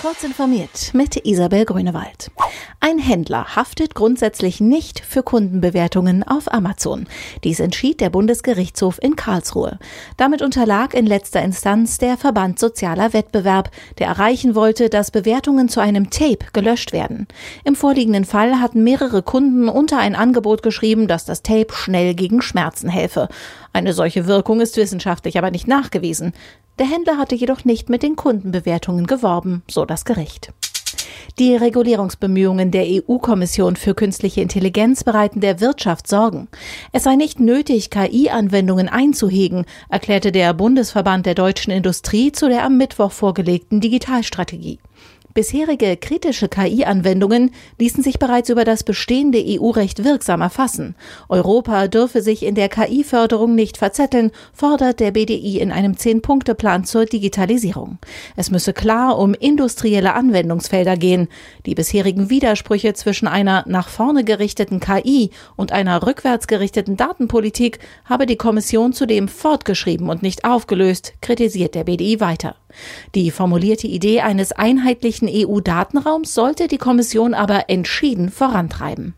Kurz informiert mit Isabel Grünewald. Ein Händler haftet grundsätzlich nicht für Kundenbewertungen auf Amazon. Dies entschied der Bundesgerichtshof in Karlsruhe. Damit unterlag in letzter Instanz der Verband Sozialer Wettbewerb, der erreichen wollte, dass Bewertungen zu einem Tape gelöscht werden. Im vorliegenden Fall hatten mehrere Kunden unter ein Angebot geschrieben, dass das Tape schnell gegen Schmerzen helfe. Eine solche Wirkung ist wissenschaftlich aber nicht nachgewiesen. Der Händler hatte jedoch nicht mit den Kundenbewertungen geworben, so das Gericht. Die Regulierungsbemühungen der EU-Kommission für künstliche Intelligenz bereiten der Wirtschaft Sorgen. Es sei nicht nötig, KI-Anwendungen einzuhegen, erklärte der Bundesverband der deutschen Industrie zu der am Mittwoch vorgelegten Digitalstrategie. Bisherige kritische KI-Anwendungen ließen sich bereits über das bestehende EU-Recht wirksam erfassen. Europa dürfe sich in der KI-Förderung nicht verzetteln, fordert der BDI in einem Zehn-Punkte-Plan zur Digitalisierung. Es müsse klar um industrielle Anwendungsfelder gehen. Die bisherigen Widersprüche zwischen einer nach vorne gerichteten KI und einer rückwärts gerichteten Datenpolitik habe die Kommission zudem fortgeschrieben und nicht aufgelöst, kritisiert der BDI weiter. Die formulierte Idee eines einheitlichen EU-Datenraums sollte die Kommission aber entschieden vorantreiben.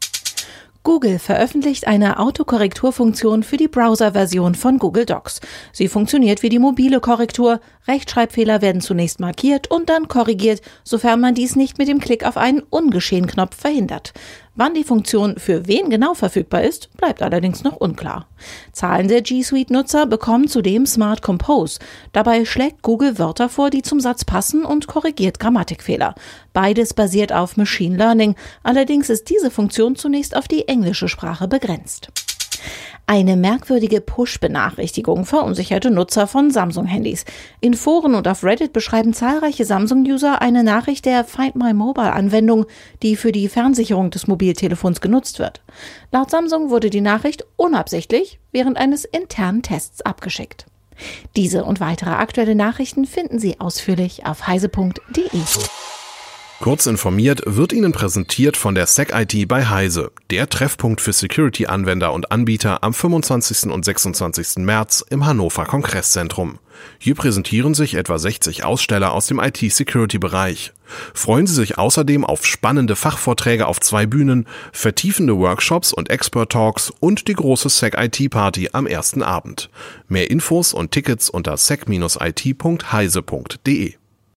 Google veröffentlicht eine Autokorrekturfunktion für die Browser-Version von Google Docs. Sie funktioniert wie die mobile Korrektur. Rechtschreibfehler werden zunächst markiert und dann korrigiert, sofern man dies nicht mit dem Klick auf einen Ungeschehen-Knopf verhindert. Wann die Funktion für wen genau verfügbar ist, bleibt allerdings noch unklar. Zahlende G Suite-Nutzer bekommen zudem Smart Compose. Dabei schlägt Google Wörter vor, die zum Satz passen und korrigiert Grammatikfehler. Beides basiert auf Machine Learning. Allerdings ist diese Funktion zunächst auf die englische Sprache begrenzt. Eine merkwürdige Push-Benachrichtigung verunsicherte Nutzer von Samsung-Handys. In Foren und auf Reddit beschreiben zahlreiche Samsung-User eine Nachricht der Find My Mobile-Anwendung, die für die Fernsicherung des Mobiltelefons genutzt wird. Laut Samsung wurde die Nachricht unabsichtlich während eines internen Tests abgeschickt. Diese und weitere aktuelle Nachrichten finden Sie ausführlich auf heise.de. Kurz informiert wird Ihnen präsentiert von der SecIT bei Heise, der Treffpunkt für Security-Anwender und Anbieter am 25. und 26. März im Hannover Kongresszentrum. Hier präsentieren sich etwa 60 Aussteller aus dem IT-Security-Bereich. Freuen Sie sich außerdem auf spannende Fachvorträge auf zwei Bühnen, vertiefende Workshops und Expert-Talks und die große SecIT-Party am ersten Abend. Mehr Infos und Tickets unter sec-it.heise.de.